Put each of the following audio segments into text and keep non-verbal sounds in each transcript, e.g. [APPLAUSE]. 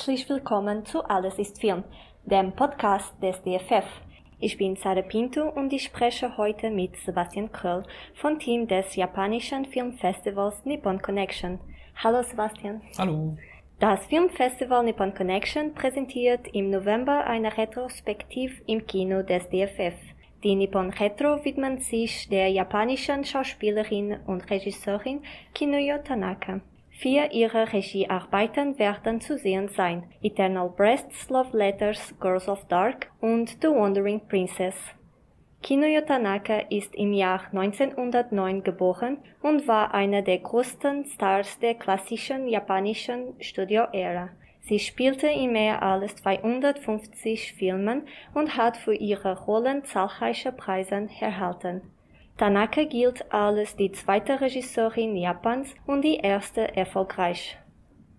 Herzlich willkommen zu Alles ist Film, dem Podcast des DFF. Ich bin Sarah Pinto und ich spreche heute mit Sebastian Kröll vom Team des japanischen Filmfestivals Nippon Connection. Hallo Sebastian. Hallo. Das Filmfestival Nippon Connection präsentiert im November eine Retrospektiv im Kino des DFF. Die Nippon Retro widmet sich der japanischen Schauspielerin und Regisseurin Kinuyo Tanaka. Vier ihrer Regiearbeiten werden zu sehen sein: Eternal Breasts, Love Letters, Girls of Dark und The Wandering Princess. Kinuyo Tanaka ist im Jahr 1909 geboren und war einer der größten Stars der klassischen japanischen Studio-Ära. Sie spielte in mehr als 250 Filmen und hat für ihre Rollen zahlreiche Preise erhalten. Tanaka gilt als die zweite Regisseurin Japans und die erste erfolgreich.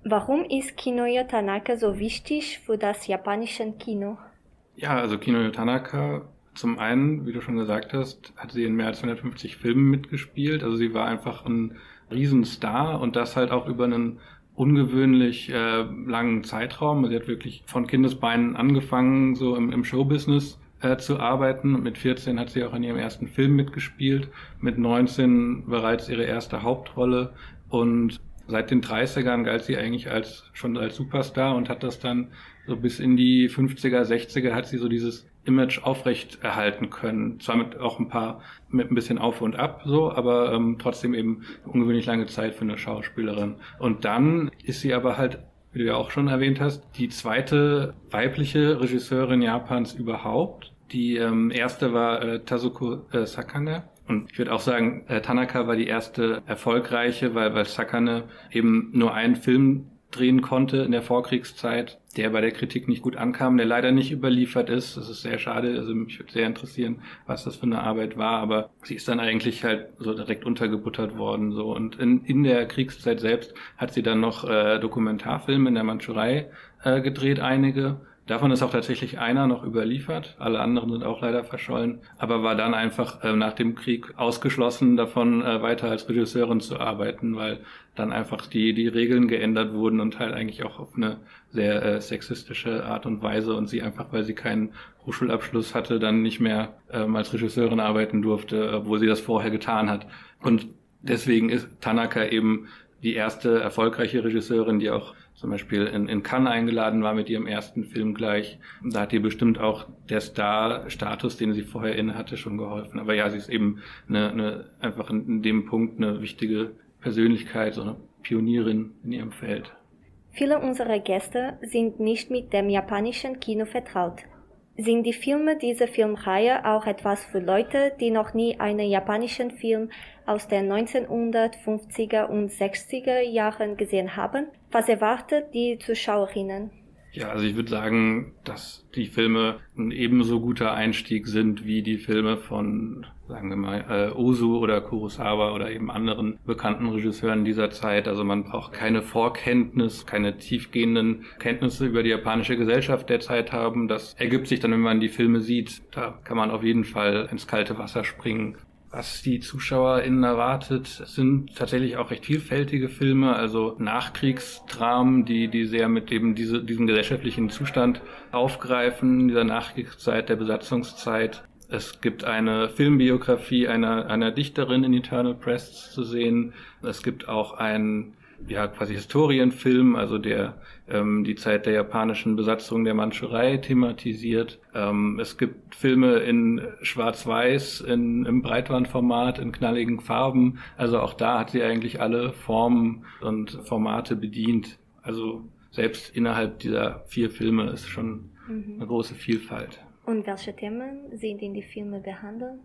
Warum ist Kinuyo Tanaka so wichtig für das japanische Kino? Ja, also Kinuyo Tanaka, zum einen, wie du schon gesagt hast, hat sie in mehr als 150 Filmen mitgespielt. Also sie war einfach ein Riesenstar und das halt auch über einen ungewöhnlich äh, langen Zeitraum. Sie hat wirklich von Kindesbeinen angefangen, so im, im Showbusiness äh, zu arbeiten. Mit 14 hat sie auch in ihrem ersten Film mitgespielt, mit 19 bereits ihre erste Hauptrolle und seit den 30ern galt sie eigentlich als schon als Superstar und hat das dann so bis in die 50er, 60er hat sie so dieses Image aufrecht erhalten können. Zwar mit auch ein paar, mit ein bisschen auf und ab so, aber ähm, trotzdem eben ungewöhnlich lange Zeit für eine Schauspielerin. Und dann ist sie aber halt, wie du ja auch schon erwähnt hast, die zweite weibliche Regisseurin Japans überhaupt. Die ähm, erste war äh, Tazuko äh, Sakane. Und ich würde auch sagen, äh, Tanaka war die erste erfolgreiche, weil, weil Sakane eben nur einen Film drehen konnte in der Vorkriegszeit, der bei der Kritik nicht gut ankam, der leider nicht überliefert ist. Das ist sehr schade. Also mich würde sehr interessieren, was das für eine Arbeit war. Aber sie ist dann eigentlich halt so direkt untergebuttert worden. So und in, in der Kriegszeit selbst hat sie dann noch äh, Dokumentarfilme in der Mandschurei äh, gedreht, einige. Davon ist auch tatsächlich einer noch überliefert. Alle anderen sind auch leider verschollen. Aber war dann einfach äh, nach dem Krieg ausgeschlossen davon, äh, weiter als Regisseurin zu arbeiten, weil dann einfach die, die Regeln geändert wurden und halt eigentlich auch auf eine sehr äh, sexistische Art und Weise und sie einfach, weil sie keinen Hochschulabschluss hatte, dann nicht mehr ähm, als Regisseurin arbeiten durfte, obwohl sie das vorher getan hat. Und deswegen ist Tanaka eben die erste erfolgreiche Regisseurin, die auch zum Beispiel in, in Cannes eingeladen war mit ihrem ersten Film gleich. Da hat ihr bestimmt auch der Star-Status, den sie vorher inne hatte, schon geholfen. Aber ja, sie ist eben eine, eine, einfach in, dem Punkt eine wichtige Persönlichkeit, so eine Pionierin in ihrem Feld. Viele unserer Gäste sind nicht mit dem japanischen Kino vertraut. Sind die Filme dieser Filmreihe auch etwas für Leute, die noch nie einen japanischen Film aus den 1950er und 60er Jahren gesehen haben? Was erwartet die Zuschauerinnen? Ja, also ich würde sagen, dass die Filme ein ebenso guter Einstieg sind wie die Filme von, sagen wir mal, äh, Ozu oder Kurosawa oder eben anderen bekannten Regisseuren dieser Zeit. Also man braucht keine Vorkenntnis, keine tiefgehenden Kenntnisse über die japanische Gesellschaft der Zeit haben. Das ergibt sich dann, wenn man die Filme sieht. Da kann man auf jeden Fall ins kalte Wasser springen was die ZuschauerInnen erwartet, sind tatsächlich auch recht vielfältige Filme, also Nachkriegsdramen, die, die sehr mit eben diese, diesem gesellschaftlichen Zustand aufgreifen, dieser Nachkriegszeit, der Besatzungszeit. Es gibt eine Filmbiografie einer, einer Dichterin in Eternal Press zu sehen. Es gibt auch ein ja quasi Historienfilm, also der ähm, die Zeit der japanischen Besatzung der Mandschurei thematisiert. Ähm, es gibt Filme in Schwarz-Weiß, in, im Breitbandformat, in knalligen Farben. Also auch da hat sie eigentlich alle Formen und Formate bedient. Also selbst innerhalb dieser vier Filme ist schon mhm. eine große Vielfalt. Und welche Themen sind in die Filme behandelt?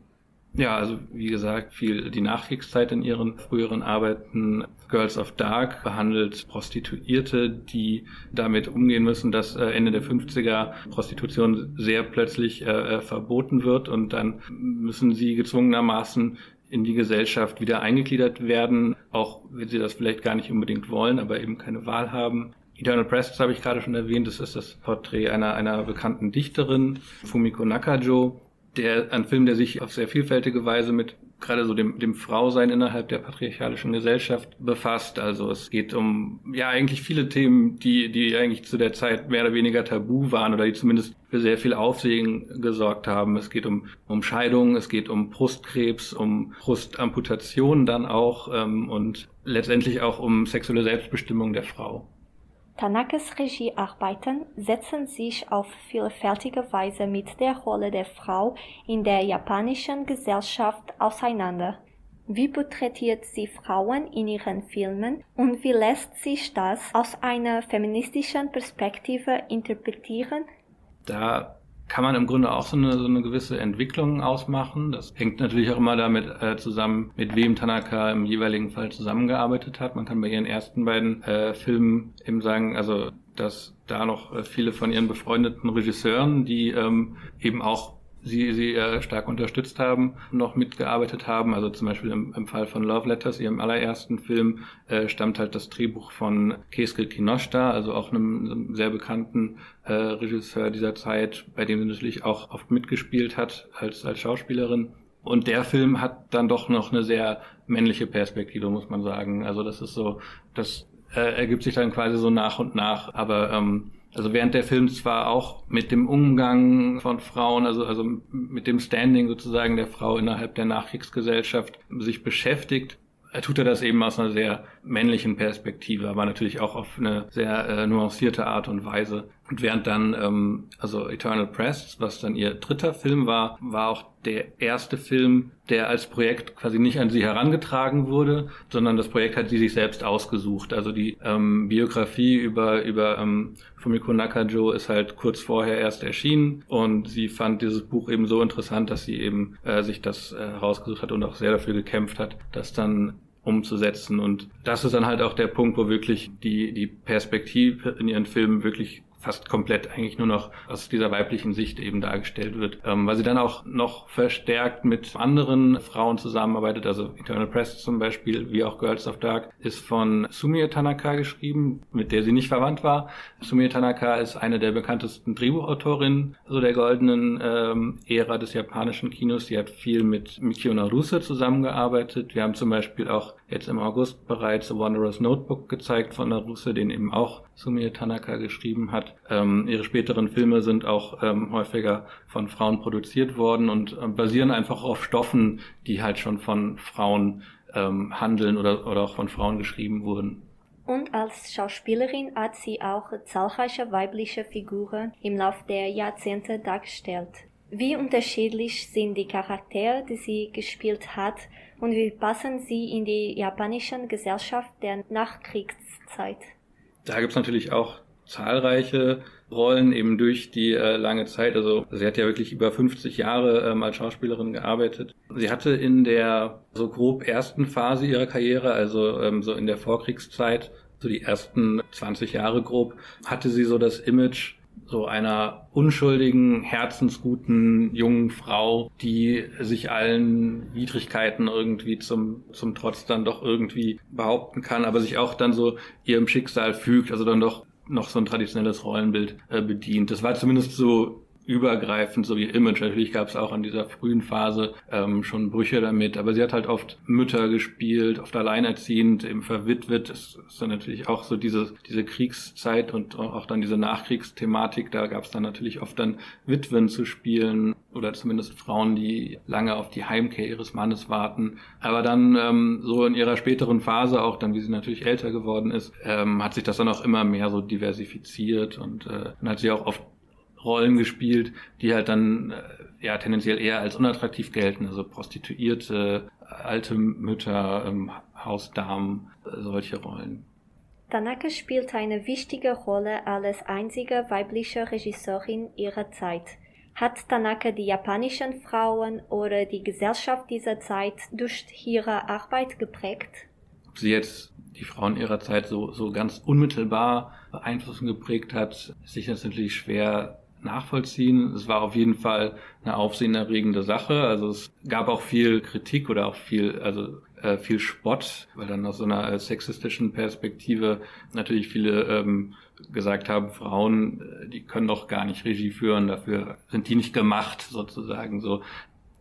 Ja, also wie gesagt, viel die Nachkriegszeit in ihren früheren Arbeiten. Girls of Dark behandelt Prostituierte, die damit umgehen müssen, dass äh, Ende der 50er Prostitution sehr plötzlich äh, äh, verboten wird und dann müssen sie gezwungenermaßen in die Gesellschaft wieder eingegliedert werden, auch wenn sie das vielleicht gar nicht unbedingt wollen, aber eben keine Wahl haben. Eternal Press, habe ich gerade schon erwähnt, das ist das Porträt einer, einer bekannten Dichterin, Fumiko Nakajo, der ein Film, der sich auf sehr vielfältige Weise mit gerade so dem, dem Frausein innerhalb der patriarchalischen Gesellschaft befasst. Also es geht um ja eigentlich viele Themen, die, die eigentlich zu der Zeit mehr oder weniger tabu waren oder die zumindest für sehr viel Aufsehen gesorgt haben. Es geht um, um Scheidung, es geht um Brustkrebs, um Brustamputation dann auch ähm, und letztendlich auch um sexuelle Selbstbestimmung der Frau. Tanakes Regiearbeiten setzen sich auf vielfältige Weise mit der Rolle der Frau in der japanischen Gesellschaft auseinander. Wie porträtiert sie Frauen in ihren Filmen und wie lässt sich das aus einer feministischen Perspektive interpretieren? Da kann man im Grunde auch so eine, so eine gewisse Entwicklung ausmachen. Das hängt natürlich auch immer damit äh, zusammen, mit wem Tanaka im jeweiligen Fall zusammengearbeitet hat. Man kann bei ihren ersten beiden äh, Filmen eben sagen, also dass da noch äh, viele von ihren befreundeten Regisseuren, die ähm, eben auch sie, sie äh, stark unterstützt haben, noch mitgearbeitet haben. Also zum Beispiel im, im Fall von Love Letters, ihrem allerersten Film, äh, stammt halt das Drehbuch von Keisuke Kinoshita, also auch einem, einem sehr bekannten äh, Regisseur dieser Zeit, bei dem sie natürlich auch oft mitgespielt hat als, als Schauspielerin. Und der Film hat dann doch noch eine sehr männliche Perspektive, muss man sagen. Also das ist so, das äh, ergibt sich dann quasi so nach und nach. Aber ähm, also während der Film zwar auch mit dem Umgang von Frauen, also, also mit dem Standing sozusagen der Frau innerhalb der Nachkriegsgesellschaft sich beschäftigt, tut er das eben aus einer sehr männlichen Perspektive, aber natürlich auch auf eine sehr äh, nuancierte Art und Weise. Und während dann, ähm, also Eternal Press, was dann ihr dritter Film war, war auch der erste Film, der als Projekt quasi nicht an sie herangetragen wurde, sondern das Projekt hat sie sich selbst ausgesucht. Also die ähm, Biografie über, über ähm, Fumiko Nakajo ist halt kurz vorher erst erschienen und sie fand dieses Buch eben so interessant, dass sie eben äh, sich das äh, herausgesucht hat und auch sehr dafür gekämpft hat, dass dann umzusetzen. Und das ist dann halt auch der Punkt, wo wirklich die, die Perspektive in ihren Filmen wirklich fast komplett eigentlich nur noch aus dieser weiblichen Sicht eben dargestellt wird, ähm, weil sie dann auch noch verstärkt mit anderen Frauen zusammenarbeitet, also Eternal Press zum Beispiel, wie auch Girls of Dark, ist von Sumie Tanaka geschrieben, mit der sie nicht verwandt war. Sumie Tanaka ist eine der bekanntesten Drehbuchautorinnen so der goldenen ähm, Ära des japanischen Kinos. Sie hat viel mit Mikio Naruse zusammengearbeitet. Wir haben zum Beispiel auch jetzt im August bereits Wanderer's Notebook gezeigt von Naruse, den eben auch Sumie Tanaka geschrieben hat. Ähm, ihre späteren Filme sind auch ähm, häufiger von Frauen produziert worden und äh, basieren einfach auf Stoffen, die halt schon von Frauen ähm, handeln oder, oder auch von Frauen geschrieben wurden. Und als Schauspielerin hat sie auch zahlreiche weibliche Figuren im Laufe der Jahrzehnte dargestellt. Wie unterschiedlich sind die Charaktere, die sie gespielt hat, und wie passen sie in die japanische Gesellschaft der Nachkriegszeit? Da gibt's natürlich auch zahlreiche Rollen eben durch die äh, lange Zeit. Also sie hat ja wirklich über 50 Jahre ähm, als Schauspielerin gearbeitet. Sie hatte in der so grob ersten Phase ihrer Karriere, also ähm, so in der Vorkriegszeit, so die ersten 20 Jahre grob, hatte sie so das Image so einer unschuldigen, herzensguten jungen Frau, die sich allen Widrigkeiten irgendwie zum, zum Trotz dann doch irgendwie behaupten kann, aber sich auch dann so ihrem Schicksal fügt, also dann doch noch so ein traditionelles Rollenbild äh, bedient. Das war zumindest so übergreifend, so wie Image. Natürlich gab es auch in dieser frühen Phase ähm, schon Brüche damit, aber sie hat halt oft Mütter gespielt, oft alleinerziehend, eben verwitwet. Das ist dann natürlich auch so diese, diese Kriegszeit und auch dann diese Nachkriegsthematik. Da gab es dann natürlich oft dann Witwen zu spielen oder zumindest Frauen, die lange auf die Heimkehr ihres Mannes warten. Aber dann ähm, so in ihrer späteren Phase, auch dann wie sie natürlich älter geworden ist, ähm, hat sich das dann auch immer mehr so diversifiziert und äh, dann hat sie auch oft Rollen gespielt, die halt dann äh, ja tendenziell eher als unattraktiv gelten, also Prostituierte, alte Mütter, ähm, Hausdamen, äh, solche Rollen. Tanaka spielt eine wichtige Rolle als einzige weibliche Regisseurin ihrer Zeit. Hat Tanaka die japanischen Frauen oder die Gesellschaft dieser Zeit durch ihre Arbeit geprägt? Ob sie jetzt die Frauen ihrer Zeit so, so ganz unmittelbar beeinflusst und geprägt hat, ist sich natürlich schwer nachvollziehen. Es war auf jeden Fall eine aufsehenerregende Sache. Also es gab auch viel Kritik oder auch viel, also äh, viel Spott, weil dann aus so einer äh, sexistischen Perspektive natürlich viele ähm, gesagt haben, Frauen, äh, die können doch gar nicht Regie führen, dafür sind die nicht gemacht sozusagen. So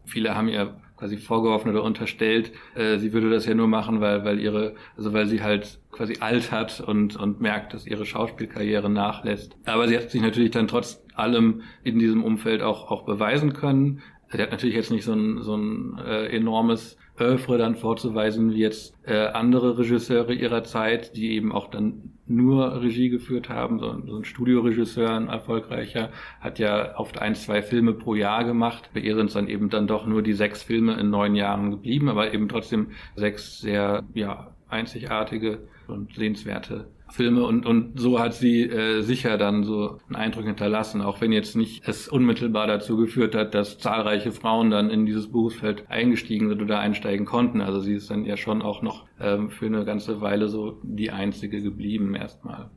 viele haben ihr quasi vorgeworfen oder unterstellt, äh, sie würde das ja nur machen, weil, weil ihre, also weil sie halt quasi alt hat und, und merkt, dass ihre Schauspielkarriere nachlässt. Aber sie hat sich natürlich dann trotz allem in diesem Umfeld auch, auch beweisen können. Sie hat natürlich jetzt nicht so ein, so ein äh, enormes Oeuvre dann vorzuweisen, wie jetzt äh, andere Regisseure ihrer Zeit, die eben auch dann nur Regie geführt haben. So, so ein Studioregisseur, ein erfolgreicher, hat ja oft ein, zwei Filme pro Jahr gemacht. Bei ihr sind es dann eben dann doch nur die sechs Filme in neun Jahren geblieben, aber eben trotzdem sechs sehr ja, einzigartige und sehenswerte Filme und, und so hat sie äh, sicher dann so einen Eindruck hinterlassen, auch wenn jetzt nicht es unmittelbar dazu geführt hat, dass zahlreiche Frauen dann in dieses Berufsfeld eingestiegen sind oder einsteigen konnten. Also sie ist dann ja schon auch noch ähm, für eine ganze Weile so die einzige geblieben erstmal.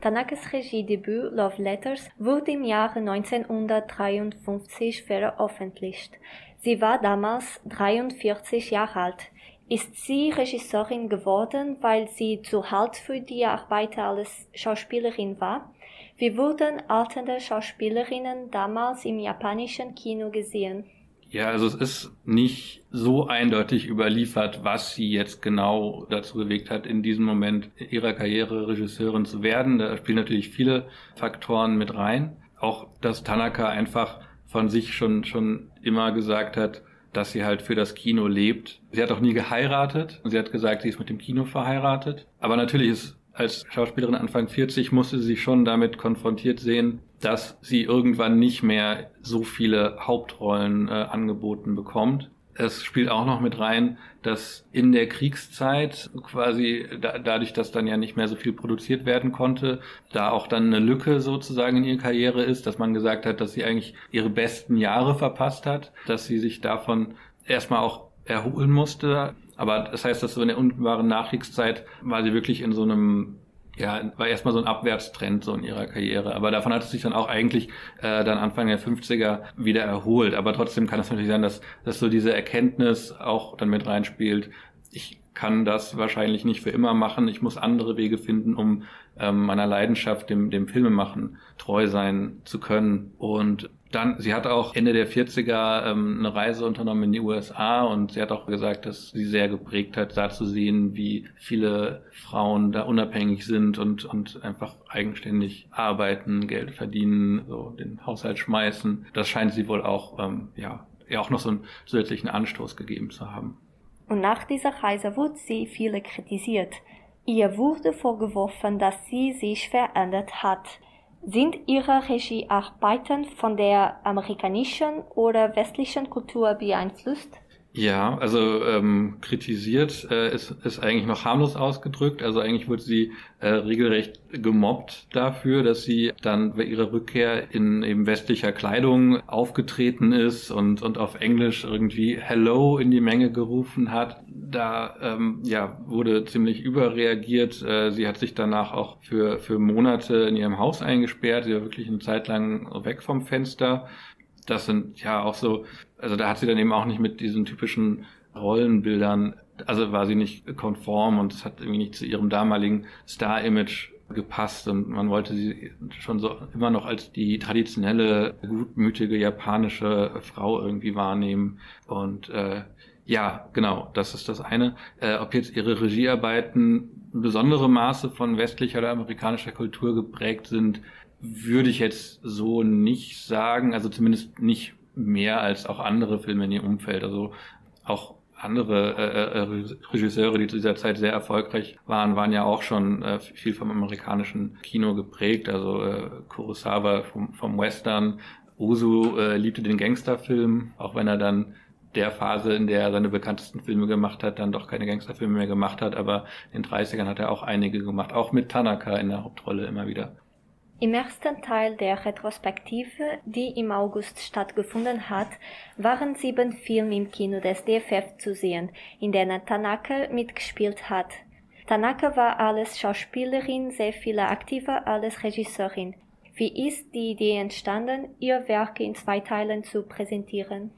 Tanakas Regiedebüt Love Letters wurde im Jahre 1953 veröffentlicht. Sie war damals 43 Jahre alt ist sie Regisseurin geworden, weil sie zu Halt für die Arbeiter als Schauspielerin war. Wie wurden alternde Schauspielerinnen damals im japanischen Kino gesehen? Ja, also es ist nicht so eindeutig überliefert, was sie jetzt genau dazu bewegt hat, in diesem Moment ihrer Karriere Regisseurin zu werden. Da spielen natürlich viele Faktoren mit rein. Auch, dass Tanaka einfach von sich schon, schon immer gesagt hat, dass sie halt für das Kino lebt. Sie hat auch nie geheiratet. Sie hat gesagt, sie ist mit dem Kino verheiratet. Aber natürlich ist als Schauspielerin Anfang 40 musste sie schon damit konfrontiert sehen, dass sie irgendwann nicht mehr so viele Hauptrollen äh, angeboten bekommt. Es spielt auch noch mit rein, dass in der Kriegszeit quasi da, dadurch, dass dann ja nicht mehr so viel produziert werden konnte, da auch dann eine Lücke sozusagen in ihrer Karriere ist, dass man gesagt hat, dass sie eigentlich ihre besten Jahre verpasst hat, dass sie sich davon erstmal auch erholen musste. Aber das heißt, dass so in der unmittelbaren Nachkriegszeit war sie wirklich in so einem ja, war erstmal so ein Abwärtstrend so in ihrer Karriere. Aber davon hat es sich dann auch eigentlich äh, dann Anfang der 50er wieder erholt. Aber trotzdem kann es natürlich sein, dass, dass so diese Erkenntnis auch dann mit reinspielt. Ich kann das wahrscheinlich nicht für immer machen. Ich muss andere Wege finden, um ähm, meiner Leidenschaft, dem, dem Filmemachen, treu sein zu können. Und dann, sie hat auch Ende der 40er ähm, eine Reise unternommen in die USA und sie hat auch gesagt, dass sie sehr geprägt hat, da zu sehen, wie viele Frauen da unabhängig sind und, und einfach eigenständig arbeiten, Geld verdienen, so den Haushalt schmeißen. Das scheint sie wohl auch, ähm, ja, ja auch noch so einen zusätzlichen Anstoß gegeben zu haben. Und nach dieser Reise wurde sie viele kritisiert. Ihr wurde vorgeworfen, dass sie sich verändert hat. Sind Ihre Regiearbeiten von der amerikanischen oder westlichen Kultur beeinflusst? Ja, also ähm, kritisiert äh, ist, ist eigentlich noch harmlos ausgedrückt. Also eigentlich wurde sie äh, regelrecht gemobbt dafür, dass sie dann bei ihrer Rückkehr in eben westlicher Kleidung aufgetreten ist und, und auf Englisch irgendwie Hello in die Menge gerufen hat. Da ähm, ja, wurde ziemlich überreagiert. Äh, sie hat sich danach auch für, für Monate in ihrem Haus eingesperrt. Sie war wirklich eine Zeit lang weg vom Fenster das sind ja auch so, also da hat sie dann eben auch nicht mit diesen typischen Rollenbildern, also war sie nicht konform und es hat irgendwie nicht zu ihrem damaligen Star-Image gepasst und man wollte sie schon so immer noch als die traditionelle, gutmütige japanische Frau irgendwie wahrnehmen und äh, ja, genau, das ist das eine. Äh, ob jetzt ihre Regiearbeiten besondere Maße von westlicher oder amerikanischer Kultur geprägt sind, würde ich jetzt so nicht sagen, also zumindest nicht mehr als auch andere Filme in ihrem Umfeld. Also auch andere äh, äh, Regisseure, die zu dieser Zeit sehr erfolgreich waren, waren ja auch schon äh, viel vom amerikanischen Kino geprägt. Also äh, Kurosawa vom, vom Western, Ozu äh, liebte den Gangsterfilm, auch wenn er dann der Phase, in der er seine bekanntesten Filme gemacht hat, dann doch keine Gangsterfilme mehr gemacht hat, aber in den 30ern hat er auch einige gemacht, auch mit Tanaka in der Hauptrolle immer wieder. Im ersten Teil der Retrospektive, die im August stattgefunden hat, waren sieben Filme im Kino des DFF zu sehen, in denen Tanaka mitgespielt hat. Tanaka war als Schauspielerin sehr viel aktiver als Regisseurin. Wie ist die Idee entstanden, ihr Werk in zwei Teilen zu präsentieren?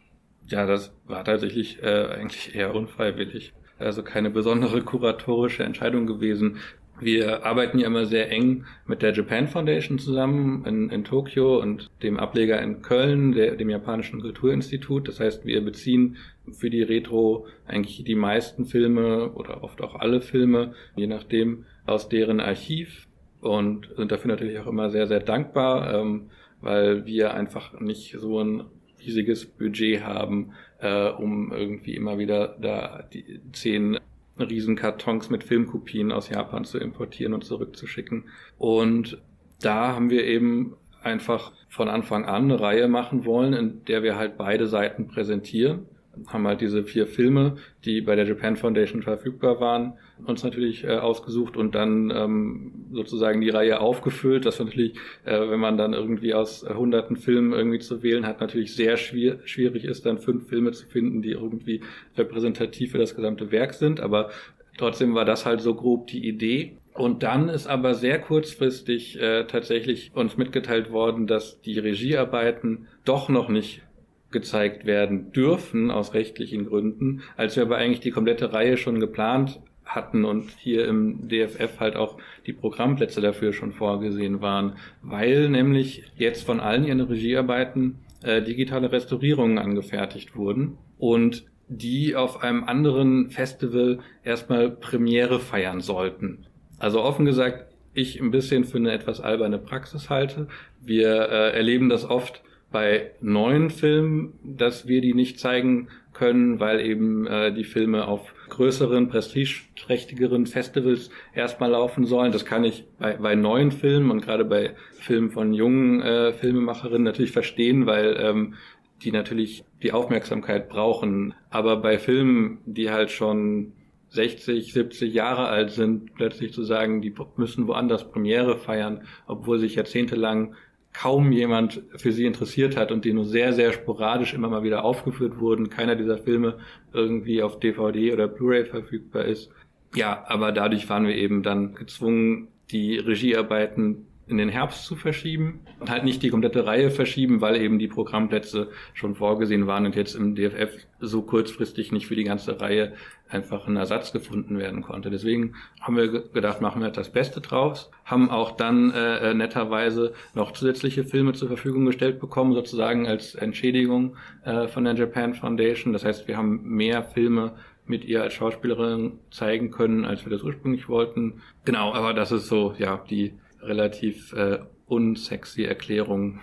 Ja, das war tatsächlich äh, eigentlich eher unfreiwillig. Also keine besondere kuratorische Entscheidung gewesen Wir arbeiten ja immer sehr eng mit der Japan Foundation zusammen in, in Tokio und dem Ableger in Köln, der, dem Japanischen Kulturinstitut. Das heißt, wir beziehen für die Retro eigentlich die meisten Filme oder oft auch alle Filme, je nachdem, aus deren Archiv und sind dafür natürlich auch immer sehr, sehr dankbar, ähm, weil wir einfach nicht so ein riesiges Budget haben, äh, um irgendwie immer wieder da die zehn Riesenkartons mit Filmkopien aus Japan zu importieren und zurückzuschicken. Und da haben wir eben einfach von Anfang an eine Reihe machen wollen, in der wir halt beide Seiten präsentieren haben halt diese vier Filme, die bei der Japan Foundation verfügbar waren, uns natürlich äh, ausgesucht und dann ähm, sozusagen die Reihe aufgefüllt. Das natürlich, äh, wenn man dann irgendwie aus äh, hunderten Filmen irgendwie zu wählen hat, natürlich sehr schwier schwierig ist, dann fünf Filme zu finden, die irgendwie repräsentativ für das gesamte Werk sind. Aber trotzdem war das halt so grob die Idee. Und dann ist aber sehr kurzfristig äh, tatsächlich uns mitgeteilt worden, dass die Regiearbeiten doch noch nicht gezeigt werden dürfen aus rechtlichen Gründen, als wir aber eigentlich die komplette Reihe schon geplant hatten und hier im DFF halt auch die Programmplätze dafür schon vorgesehen waren, weil nämlich jetzt von allen ihren Regiearbeiten äh, digitale Restaurierungen angefertigt wurden und die auf einem anderen Festival erstmal Premiere feiern sollten. Also offen gesagt, ich ein bisschen für eine etwas alberne Praxis halte. Wir äh, erleben das oft, bei neuen Filmen, dass wir die nicht zeigen können, weil eben äh, die Filme auf größeren, prestigeträchtigeren Festivals erstmal laufen sollen. Das kann ich bei, bei neuen Filmen und gerade bei Filmen von jungen äh, Filmemacherinnen natürlich verstehen, weil ähm, die natürlich die Aufmerksamkeit brauchen. Aber bei Filmen, die halt schon 60, 70 Jahre alt sind, plötzlich zu sagen, die müssen woanders Premiere feiern, obwohl sich jahrzehntelang kaum jemand für sie interessiert hat und die nur sehr, sehr sporadisch immer mal wieder aufgeführt wurden. Keiner dieser Filme irgendwie auf DVD oder Blu-ray verfügbar ist. Ja, aber dadurch waren wir eben dann gezwungen, die Regiearbeiten in den Herbst zu verschieben und halt nicht die komplette Reihe verschieben, weil eben die Programmplätze schon vorgesehen waren und jetzt im DFF so kurzfristig nicht für die ganze Reihe einfach ein Ersatz gefunden werden konnte. Deswegen haben wir gedacht, machen wir das Beste draus, haben auch dann äh, äh, netterweise noch zusätzliche Filme zur Verfügung gestellt bekommen, sozusagen als Entschädigung äh, von der Japan Foundation. Das heißt, wir haben mehr Filme mit ihr als Schauspielerin zeigen können, als wir das ursprünglich wollten. Genau, aber das ist so, ja, die relativ äh, unsexy Erklärung,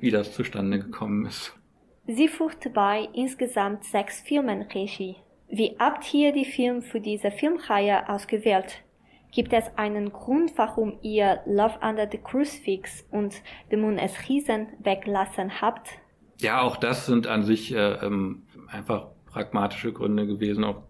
wie das zustande gekommen ist. Sie führte bei insgesamt sechs Filmen Regie. Wie habt ihr die Filme für diese Filmreihe ausgewählt? Gibt es einen Grund, warum ihr Love Under the Crucifix und The Moon as Riesen weglassen habt? Ja, auch das sind an sich äh, ähm, einfach pragmatische Gründe gewesen, auch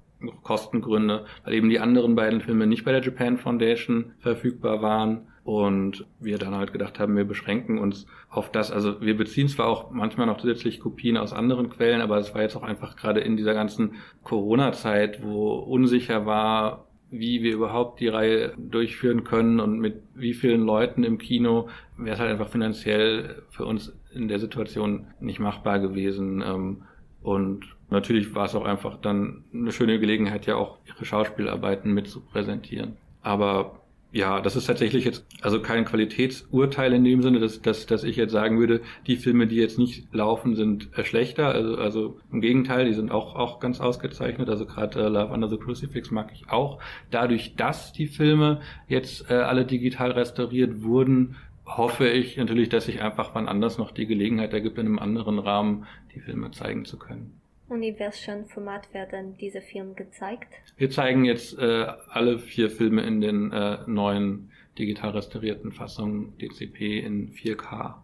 Kostengründe, weil eben die anderen beiden Filme nicht bei der Japan Foundation verfügbar waren und wir dann halt gedacht haben, wir beschränken uns auf das. Also wir beziehen zwar auch manchmal noch zusätzlich Kopien aus anderen Quellen, aber es war jetzt auch einfach gerade in dieser ganzen Corona-Zeit, wo unsicher war, wie wir überhaupt die Reihe durchführen können und mit wie vielen Leuten im Kino, wäre es halt einfach finanziell für uns in der Situation nicht machbar gewesen. Ähm, und natürlich war es auch einfach dann eine schöne Gelegenheit, ja auch ihre Schauspielarbeiten mit zu präsentieren. Aber ja, das ist tatsächlich jetzt also kein Qualitätsurteil in dem Sinne, dass, dass, dass ich jetzt sagen würde, die Filme, die jetzt nicht laufen, sind äh, schlechter. Also, also im Gegenteil, die sind auch, auch ganz ausgezeichnet. Also gerade äh, Love Under the Crucifix mag ich auch. Dadurch, dass die Filme jetzt äh, alle digital restauriert wurden, hoffe ich natürlich, dass sich einfach wann anders noch die Gelegenheit ergibt, in einem anderen Rahmen die Filme zeigen zu können. Und in welchem Format werden diese Filme gezeigt? Wir zeigen jetzt äh, alle vier Filme in den äh, neuen digital restaurierten Fassungen DCP in 4K.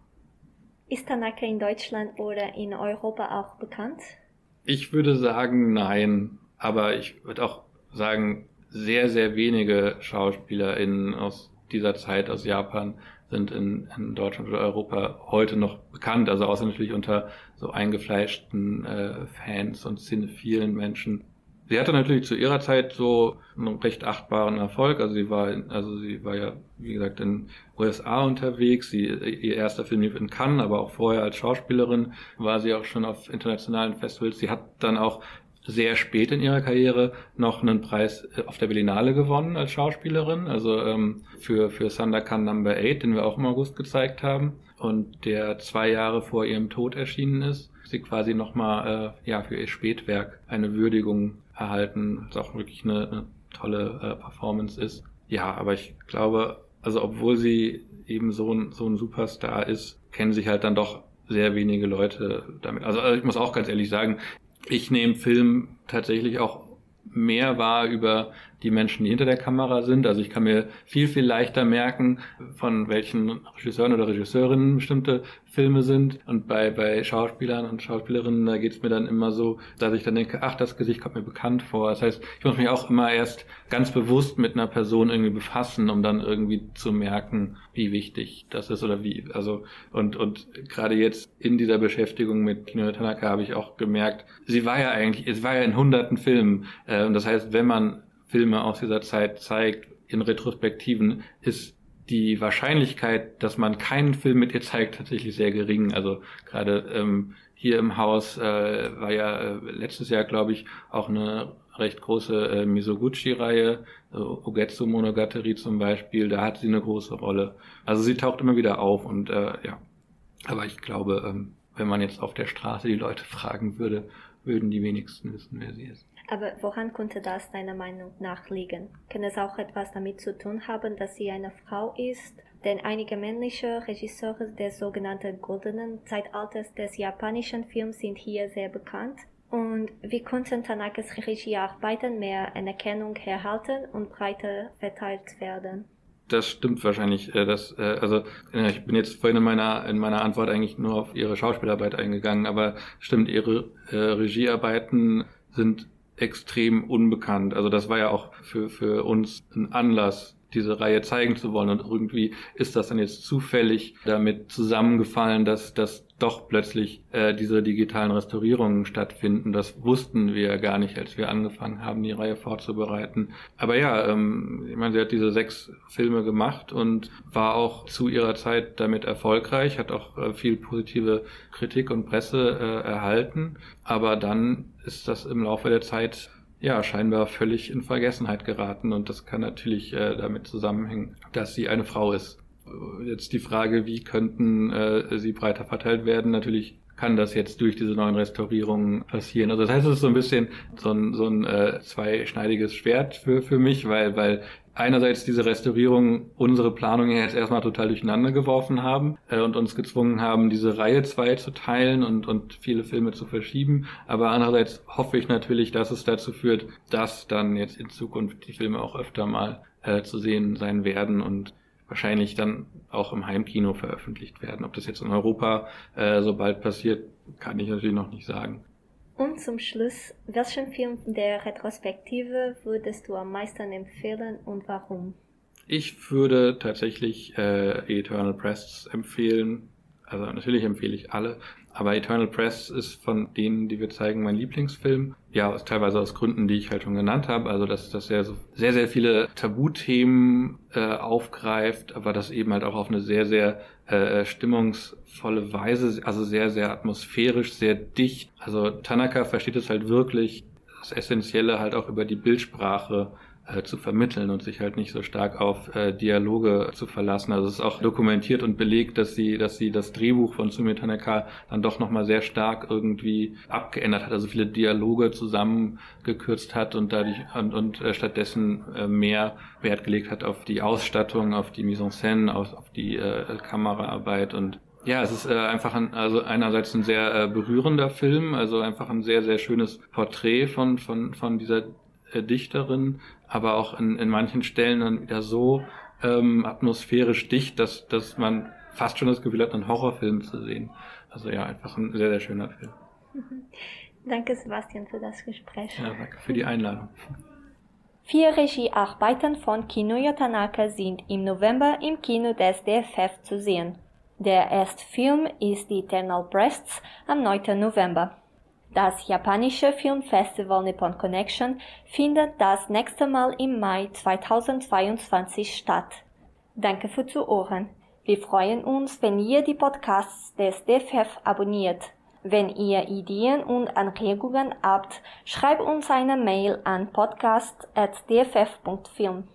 Ist Tanaka in Deutschland oder in Europa auch bekannt? Ich würde sagen nein, aber ich würde auch sagen, sehr, sehr wenige SchauspielerInnen aus dieser Zeit aus Japan sind in, in Deutschland oder Europa heute noch bekannt, also außer natürlich unter so eingefleischten äh, Fans und cinephilen Menschen. Sie hatte natürlich zu ihrer Zeit so einen recht achtbaren Erfolg. Also sie war, also sie war ja, wie gesagt, in USA unterwegs. Sie, ihr erster Film lief in Cannes, aber auch vorher als Schauspielerin war sie auch schon auf internationalen Festivals. Sie hat dann auch sehr spät in ihrer Karriere noch einen Preis äh, auf der Berlinale gewonnen als Schauspielerin, also ähm, für, für Sandakan Number 8, den wir auch im August gezeigt haben und der zwei Jahre vor ihrem Tod erschienen ist. Sie quasi nochmal äh, ja, für ihr Spätwerk eine Würdigung erhalten, was auch wirklich eine, eine tolle äh, Performance ist. Ja, aber ich glaube, also obwohl sie eben so ein, so ein Superstar ist, kennen sich halt dann doch sehr wenige Leute damit. Also, also ich muss auch ganz ehrlich sagen, ich nehme Film tatsächlich auch mehr wahr über die Menschen, die hinter der Kamera sind. Also ich kann mir viel, viel leichter merken, von welchen Regisseuren oder Regisseurinnen bestimmte Filme sind. Und bei, bei Schauspielern und Schauspielerinnen, da geht es mir dann immer so, dass ich dann denke, ach, das Gesicht kommt mir bekannt vor. Das heißt, ich muss mich auch immer erst ganz bewusst mit einer Person irgendwie befassen, um dann irgendwie zu merken, wie wichtig das ist oder wie. Also, und, und gerade jetzt in dieser Beschäftigung mit Kino Tanaka habe ich auch gemerkt, sie war ja eigentlich, es war ja in hunderten Filmen. Äh, und das heißt, wenn man Filme aus dieser Zeit zeigt, in Retrospektiven, ist die Wahrscheinlichkeit, dass man keinen Film mit ihr zeigt, tatsächlich sehr gering. Also gerade ähm, hier im Haus äh, war ja äh, letztes Jahr, glaube ich, auch eine recht große äh, Misoguchi-Reihe, äh, Ugetsu Monogatari zum Beispiel, da hat sie eine große Rolle. Also sie taucht immer wieder auf und äh, ja, aber ich glaube, ähm, wenn man jetzt auf der Straße die Leute fragen würde, würden die wenigsten wissen, wer sie ist. Aber woran könnte das deiner Meinung nach liegen? Kann es auch etwas damit zu tun haben, dass sie eine Frau ist? Denn einige männliche Regisseure des sogenannten goldenen Zeitalters des japanischen Films sind hier sehr bekannt. Und wie konnten Tanakes Regiearbeiten mehr Anerkennung erhalten und breiter verteilt werden? Das stimmt wahrscheinlich. Äh, das, äh, also ich bin jetzt vorhin in meiner in meiner Antwort eigentlich nur auf ihre Schauspielarbeit eingegangen, aber stimmt, ihre äh, Regiearbeiten sind extrem unbekannt. Also das war ja auch für, für uns ein Anlass, diese Reihe zeigen zu wollen. Und irgendwie ist das dann jetzt zufällig damit zusammengefallen, dass, dass doch plötzlich äh, diese digitalen Restaurierungen stattfinden. Das wussten wir gar nicht, als wir angefangen haben, die Reihe vorzubereiten. Aber ja, ähm, ich meine, sie hat diese sechs Filme gemacht und war auch zu ihrer Zeit damit erfolgreich, hat auch äh, viel positive Kritik und Presse äh, erhalten. Aber dann ist das im Laufe der Zeit ja, scheinbar völlig in Vergessenheit geraten und das kann natürlich äh, damit zusammenhängen, dass sie eine Frau ist. Jetzt die Frage, wie könnten äh, sie breiter verteilt werden? Natürlich kann das jetzt durch diese neuen Restaurierungen passieren. Also das heißt, es ist so ein bisschen so ein, so ein äh, zweischneidiges Schwert für, für mich, weil, weil einerseits diese Restaurierung unsere Planung jetzt erstmal total durcheinander geworfen haben äh, und uns gezwungen haben, diese Reihe zwei zu teilen und, und viele Filme zu verschieben. Aber andererseits hoffe ich natürlich, dass es dazu führt, dass dann jetzt in Zukunft die Filme auch öfter mal äh, zu sehen sein werden und wahrscheinlich dann auch im Heimkino veröffentlicht werden. Ob das jetzt in Europa äh, so bald passiert, kann ich natürlich noch nicht sagen. Und zum Schluss, welchen Film der Retrospektive würdest du am meisten empfehlen und warum? Ich würde tatsächlich äh, Eternal Press empfehlen. Also natürlich empfehle ich alle, aber Eternal Press ist von denen, die wir zeigen, mein Lieblingsfilm. Ja, teilweise aus Gründen, die ich halt schon genannt habe. Also, dass das sehr, sehr, sehr viele Tabuthemen äh, aufgreift, aber das eben halt auch auf eine sehr, sehr äh, stimmungsvolle Weise, also sehr, sehr atmosphärisch, sehr dicht. Also Tanaka versteht es halt wirklich, das Essentielle halt auch über die Bildsprache äh, zu vermitteln und sich halt nicht so stark auf äh, Dialoge zu verlassen. Also es ist auch dokumentiert und belegt, dass sie, dass sie das Drehbuch von Sumi Tanaka dann doch nochmal sehr stark irgendwie abgeändert hat, also viele Dialoge zusammengekürzt hat und dadurch und, und äh, stattdessen äh, mehr Wert gelegt hat auf die Ausstattung, auf die Mise en scène, auf, auf die äh, Kameraarbeit und ja, es ist äh, einfach ein, also einerseits ein sehr äh, berührender Film, also einfach ein sehr, sehr schönes Porträt von, von, von dieser Dichterin, aber auch in, in manchen Stellen dann wieder so ähm, atmosphärisch dicht, dass, dass man fast schon das Gefühl hat, einen Horrorfilm zu sehen. Also ja, einfach ein sehr, sehr schöner Film. [LAUGHS] Danke, Sebastian, für das Gespräch. Ja, danke für die Einladung. Vier Regiearbeiten von Kinuyo Tanaka sind im November im Kino des DFF zu sehen. Der erste Film ist die Eternal Breasts am 9. November. Das japanische Filmfestival Nippon Connection findet das nächste Mal im Mai 2022 statt. Danke für Zuhören. Wir freuen uns, wenn ihr die Podcasts des DFF abonniert. Wenn ihr Ideen und Anregungen habt, schreibt uns eine Mail an podcast.dff.film.